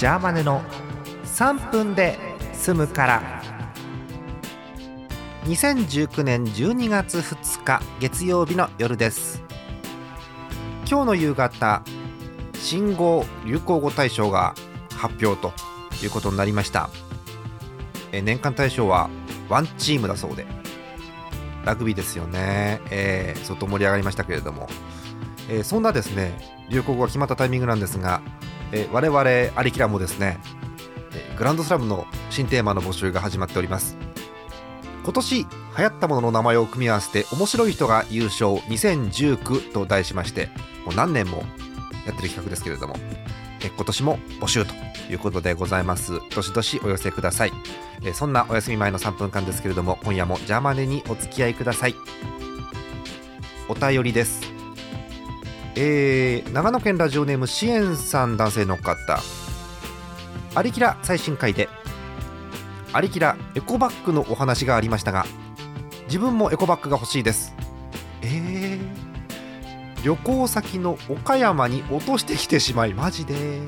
ジャーマネの3分で済むから。2019年12月2日月曜日の夜です。今日の夕方新語・流行語大賞が発表ということになりました。え年間大賞はワンチームだそうで。ラグビーですよね、えー、相当盛り上がりましたけれども、えー、そんなですね流行語が決まったタイミングなんですが、えー、我々アリキラもですね、えグランドスラムの新テーマの募集が始まっております。今年流行ったものの名前を組み合わせて面白い人が優勝2019と題しましてもう何年もやってる企画ですけれどもえ今年も募集ということでございます。どしどしお寄せください。えそんなお休み前の3分間ですけれども今夜もジャーマネにお付き合いください。お便りです。えー、長野県ラジオネーム支援さん男性の方。アリキラ最新回でアリキラエコバッグのお話がありましたが自分もエコバッグが欲しいです。えー、旅行先の岡山に落としてきてしまいマジで。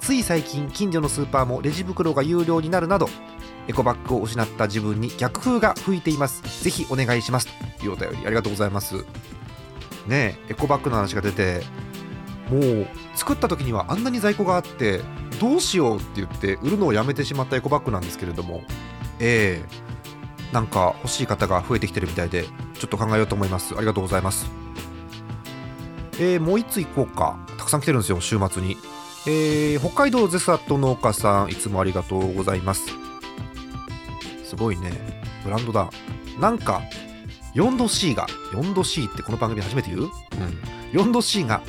つい最近近所のスーパーもレジ袋が有料になるなどエコバッグを失った自分に逆風が吹いています。ぜひお願いします。というお便りありがとうございます。ねエコバッグの話が出てもう作った時にはあんなに在庫があってどうしようって言って売るのをやめてしまったエコバッグなんですけれどもえー、なんか欲しい方が増えてきてるみたいでちょっと考えようと思います。ありがとうございます。えー、もう1つ行こうか。たくさん来てるんですよ週末に。えー、北海道ゼサット農家さんいつもありがとうございます。すごいね。ブランドだ。なんか 4°C が 4°C ってこの番組初めて言う、うん、4°C が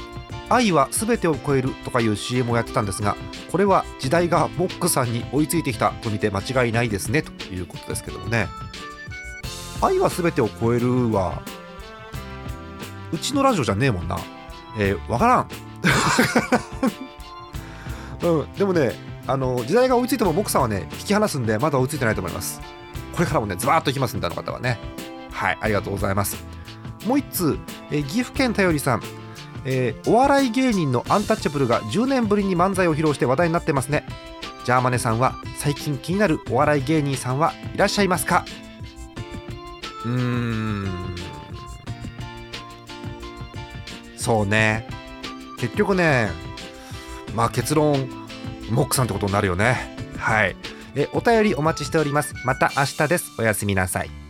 愛は全てを超えるとかいう CM をやってたんですがこれは時代がモックさんに追いついてきたと見て間違いないですねということですけどもね。愛は全てを超えるはうちのラジオじゃねえもんな。えー、わからん。うん、でもねあの時代が追いついてもモクさんはね引き離すんでまだ追いついてないと思います。これからもねズバーッといきますんであの方はねはいありがとうございます。もう一通、えー、岐阜県頼りさん。えー、お笑い芸人のアンタッチャブルが10年ぶりに漫才を披露して話題になってますね。ジャーマネさんは最近気になるお笑い芸人さんはいらっしゃいますか？うーん。そうね。結局ねまあ結論モックさんってことになるよね。はい。えお便りお待ちしております。また明日です。おやすみなさい。